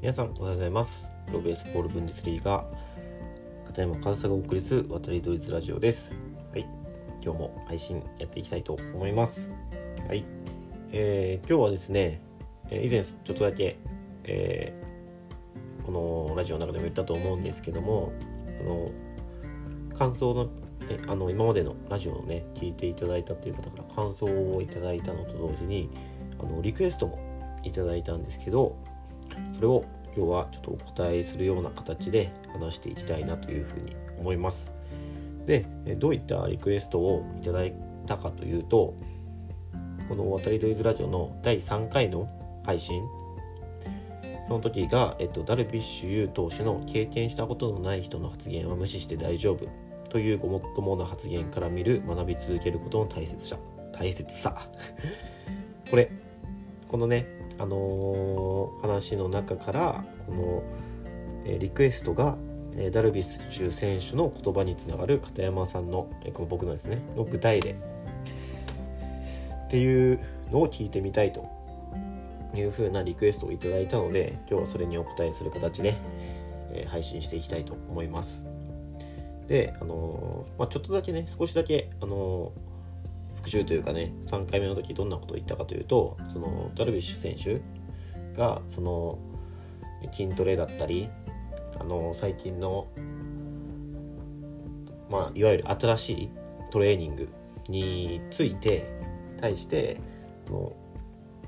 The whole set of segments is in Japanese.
皆さんおはようございます。プロベースボールブンデスリーガ片山和沙がお送りする渡りドイツラジオです。はい。今日も配信やっていきたいと思います。はい、えー、今日はですね以前ちょっとだけ、えー、このラジオの中でも言ったと思うんですけどもあの感想のあの今までのラジオをね聞いていただいたという方から感想をいただいたのと同時にあのリクエストもいただいたんですけどそれを今日はちょっとお答えするような形で話していきたいなというふうに思います。でどういったリクエストをいただいたかというとこの「渡りドイズラジオ」の第3回の配信その時が、えっと、ダルビッシュ有投手の経験したことのない人の発言は無視して大丈夫というごもっともな発言から見る学び続けることの大切さ大切さ。これこのねあのー、話の中からこの、えー、リクエストが、えー、ダルビッシュ選手の言葉につながる片山さんの、えこの僕のですねの具体例。っていうのを聞いてみたいというふうなリクエストをいただいたので今日はそれにお答えする形で、え配信していきたいと思います。であのまあ、ちょっとだけね少しだけあの復習というかね3回目の時どんなことを言ったかというとそのダルビッシュ選手がその筋トレだったりあの最近の、まあ、いわゆる新しいトレーニングについて対しての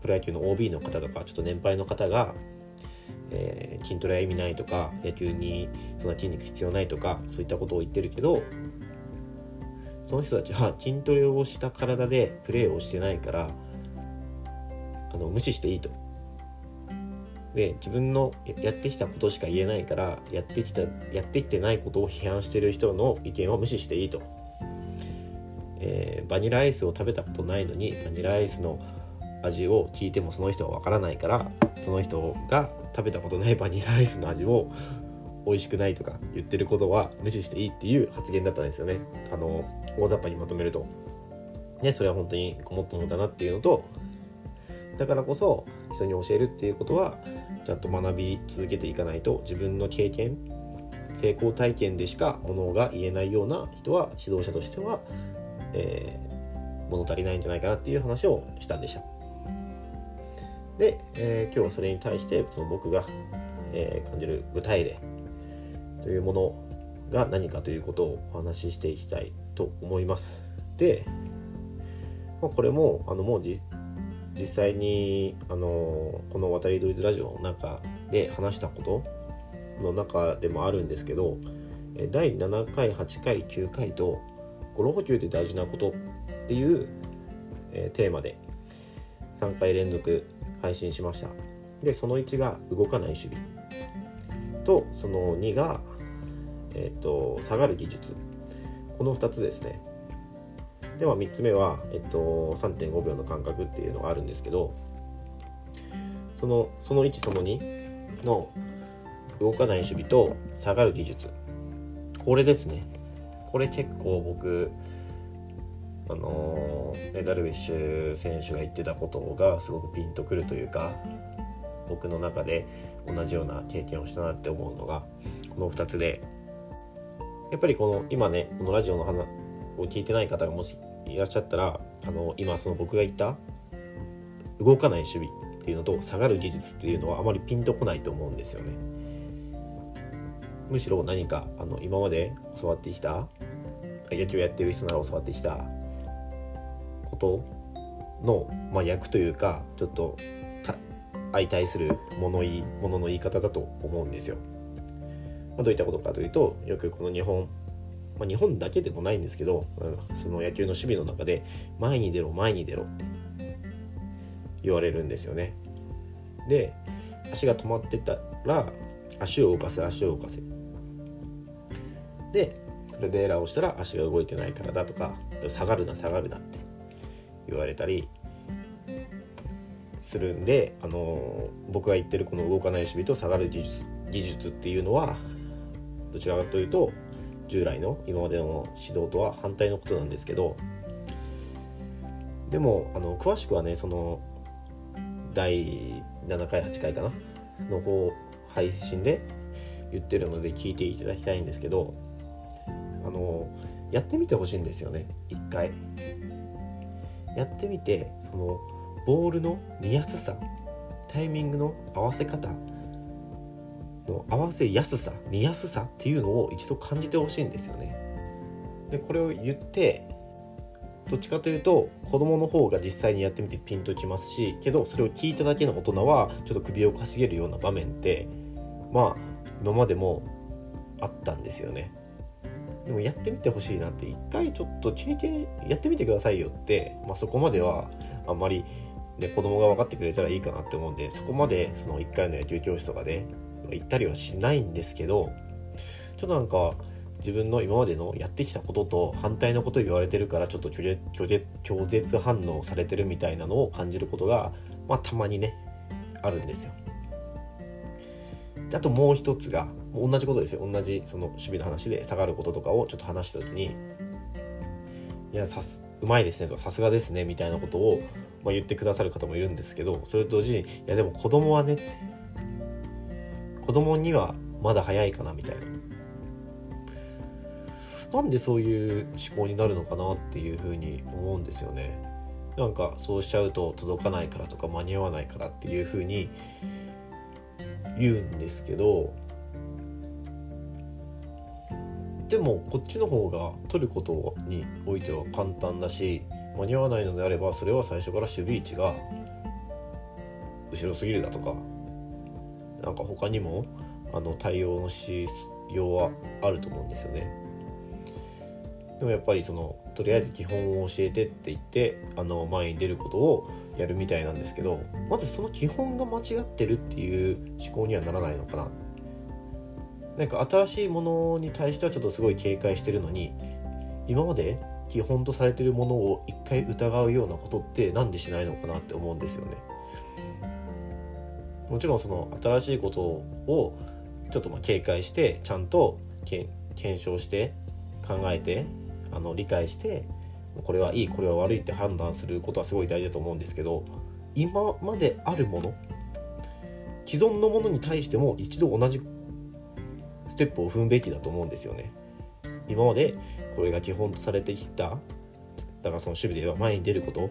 プロ野球の OB の方とかちょっと年配の方が、えー、筋トレは意味ないとか野球にそんな筋肉必要ないとかそういったことを言ってるけどその人たちは筋トレをした体でプレーをしてないからあの無視していいと。で自分のやってきたことしか言えないからやってきたやってきてないことを批判してる人の意見は無視していいと、えー、バニラアイスを食べたことないのにバニラアイスの味を聞いてもその人はわからないからその人が食べたことないバニラアイスの味を美味しくないとか言ってることは無視していいっていう発言だったんですよね。あの大雑把にまとめると。ねそれは本当にごもっともだなっていうのとだからこそ人に教えるっていうことはちゃんと学び続けていかないと自分の経験成功体験でしかものが言えないような人は指導者としては、えー、物足りないんじゃないかなっていう話をしたんでした。で、えー、今日はそれに対してその僕が、えー、感じる具体例というものが何かということをお話ししていきたいと思います。で、まあ、これもあのもう実際にあのこの「渡り鳥ズラジオ」の中で話したことの中でもあるんですけど第7回8回9回と「ゴロ補給で大事なこと」っていう、えー、テーマで3回連続配信しましたでその1が動かない守備とその2がえーと、下がる技術。この2つですね。では3つ目は、えっと、3.5秒の間隔っていうのがあるんですけどそのその1その2の動かない守備と下がる技術。これですね。これ結構僕あのー、ダルビッシュ選手が言ってたことがすごくピンとくるというか僕の中で同じような経験をしたなって思うのがこの2つでやっぱりこの今ねこのラジオの話を聞いてない方がもしいらっしゃったらあの今その僕が言った動かない守備っていうのと下がる技術っていうのはあまりピンとこないと思うんですよね。むしろ何かあの今まで教わってきた野球やってる人なら教わってきたことの、まあ、役というかちょっと相対する物言い物の言い方だと思うんですよ。どういったことかというとよくこの日本、まあ、日本だけでもないんですけど、うん、その野球の守備の中で前に出ろ前に出ろって言われるんですよね。で足が止まってたら足を動かせ足を動かせ。でそれでエラーをしたら足が動いてないからだとか下がるな下がるなって言われたりするんで、あの僕が言ってるこの動かない守備と下がる技術技術っていうのはどちらかというと従来の今までの指導とは反対のことなんですけどでもあの詳しくはねその第7回8回かなの方配信で言ってるので聞いていただきたいんですけどあのやってみてほしいんですよね一回。やってみてそのボールの見やすさタイミングの合わせ方の合わせやすさ見やすさっていうのを一度感じてほしいんですよね。でこれを言ってどっちかというと子供の方が実際にやってみてピンときますしけどそれを聞いただけの大人はちょっと首をかしげるような場面ってまあ今までもあったんですよね。でもやってみてほしいなって一回ちょっと経験やってみてくださいよって、まあ、そこまではあんまり、ね、子供が分かってくれたらいいかなって思うんでそこまでその1回の野球教室とかで行ったりはしないんですけどちょっとなんか自分の今までのやってきたことと反対のこと言われてるからちょっと拒絶反応されてるみたいなのを感じることが、まあ、たまにねあるんですよ。あともう一つが同じことですよ同じその守備の話で下がることとかをちょっと話した時に「いやさすうまいですね」とか「さすがですね」みたいなことを、まあ、言ってくださる方もいるんですけどそれと同時に「いやでも子供はね」って子供にはまだ早いかなみたいな。なんでそういう思考になるのかなっていうふうに思うんですよね。なんかそうしちゃうと届かないからとか間に合わないからっていうふうに言うんですけどでもこっちの方が取ることにおいては簡単だし間に合わないのであればそれは最初から守備位置が後ろすぎるだとかなんか他にもあの対応のしようはあると思うんですよね。でもやっぱりそのとりあえず基本を教えてって言ってあの前に出ることをやるみたいなんですけどまずその基本が間違ってるっていう思考にはならないのかななんか新しいものに対してはちょっとすごい警戒してるのに今まで基本とされてるものを一回疑うようなことって何でしないのかなって思うんですよねもちろんその新しいことをちょっとまあ警戒してちゃんと検証して考えてあの理解してこれはいいこれは悪いって判断することはすごい大事だと思うんですけど今まであるもの既存のものに対しても一度同じステップを踏むべきだと思うんですよね。今までこれが基本とされてきただからその守備では前に出ること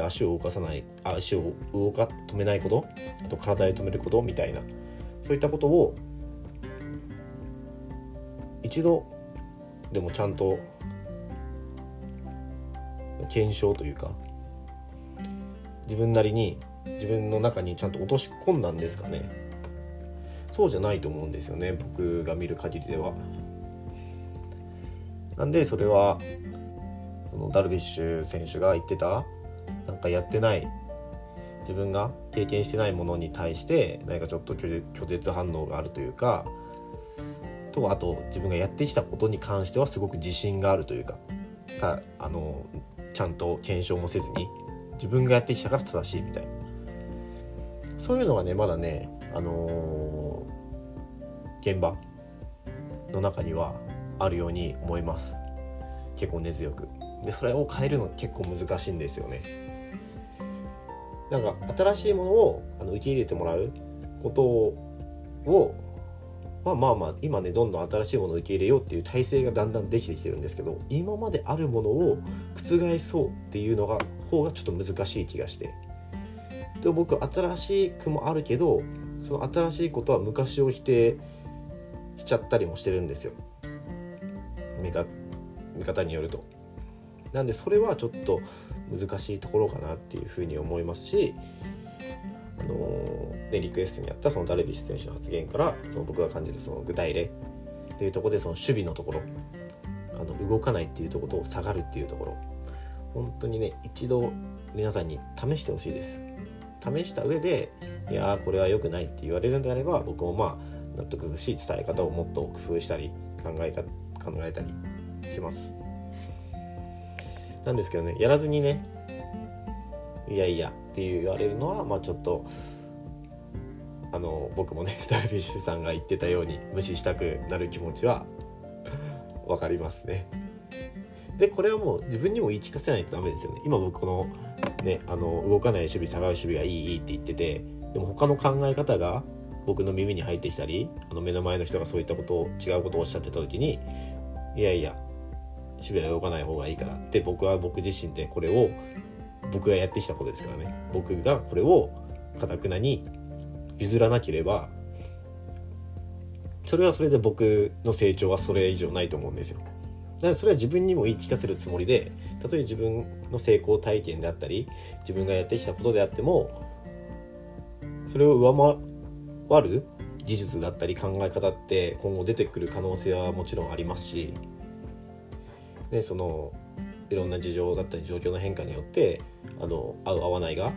足を動かさない足を動か止めないことあと体で止めることみたいな。そういったことを一度でもちゃんと検証というか自分なりに自分の中にちゃんと落とし込んだんですかね。そうじゃないと思うんですよね僕が見る限りでは。なんでそれはそのダルビッシュ選手が言ってたなんかやってない自分が経験してないものに対して何かちょっと拒絶反応があるというかとあと自分がやってきたことに関してはすごく自信があるというかたあのちゃんと検証もせずに自分がやってきたから正しいみたいな。そういうのがねまだねあのー、現場の中にはあるように思います。結構根強く。でそれを変えるの結構難しいんですよね。なんか新しいものをあの受け入れてもらうことをまあまあまあ今ねどんどん新しいものを受け入れようっていう体制がだんだんできてきてるんですけど今まであるものを覆そうっていうのが方がちょっと難しい気がして。で僕新しくもあるけどその新しいことは昔を否定しちゃったりもしてるんですよ。見方によると。なんでそれはちょっと難しいところかなっていうふうに思いますしあのね、リクエストにあったそのダルビッシュ選手の発言からその僕が感じるその具体例っていうところでその守備のところあの動かないっていうところと下がるっていうところ本当にね一度皆さんに試してほしいです。試した上でいやこれは良くないって言われるんであれば僕もまあ納得しい伝え方をもっと工夫したり考えた考えたりします。なんですけどねやらずにねいやいやって言われるのはまあちょっとあの僕もね ダルビッシュさんが言ってたように無視したくなる気持ちは分かりますね。でこれはもう自分にも言い聞かせないとダメですよね。今僕このねあの動かない守備下がる守備がいいいいって言っててでも他の考え方が僕の耳に入ってきたりあの目の前の人がそういったことを違うことをおっしゃってた時にいやいや渋谷は動かない方がいいからって僕は僕自身でこれを僕がやってきたことですからね。僕がこれをかたくなに譲らなければそれはそれで僕の成長はそれ以上ないと思うんですよ。だからそれは自分にも言い聞かせるつもりでたとえ自分の成功体験であったり自分がやってきたことであってもそれを上回る技術だったり考え方って今後出てくる可能性はもちろんありますしでそのいろんな事情だったり状況の変化によってあの合う合わないが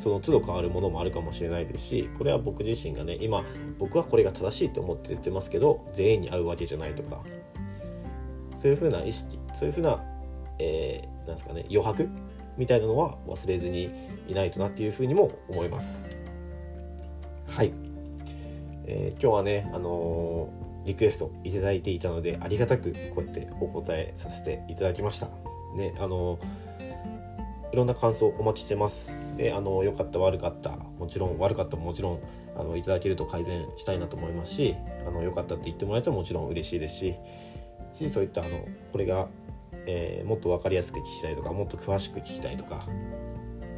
その都度変わるものもあるかもしれないですしこれは僕自身がね今僕はこれが正しいと思って言ってますけど全員に合うわけじゃないとかそういうふうな意識そういうふうな、えー、なんですかね余白みたいなのは忘れずにいないとなっていうふうにも思います。はい、えー、今日はねあのー、リクエストいただいていたのでありがたくこうやってお答えさせていただきました。ねあのいろんな感想お待ちしてます。であの良かった悪かったもちろん悪かったももちろんあのいただけると改善したいなと思いますしあの良かったって言ってもらえたらもちろん嬉しいですししそういったあのこれが、えー、もっと分かりやすく聞きたいとかもっと詳しく聞きたいとか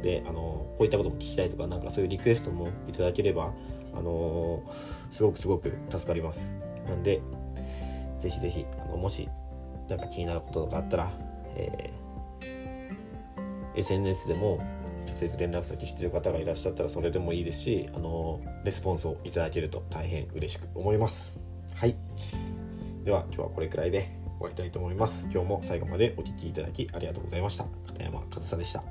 であのこういったことも聞きたいとかなんかそういうリクエストもいただければあのすごくすごく助かります。なんでぜひぜひあのもしなんか気になることとかあったらえー、SNS でも直接連絡先してる方がいらっしゃったらそれでもいいですし、あのレスポンスをいただけると大変嬉しく思います。はい。では今日はこれくらいで終わりたいと思います。今日も最後までお聴きいただきありがとうございました。片山和沙でした。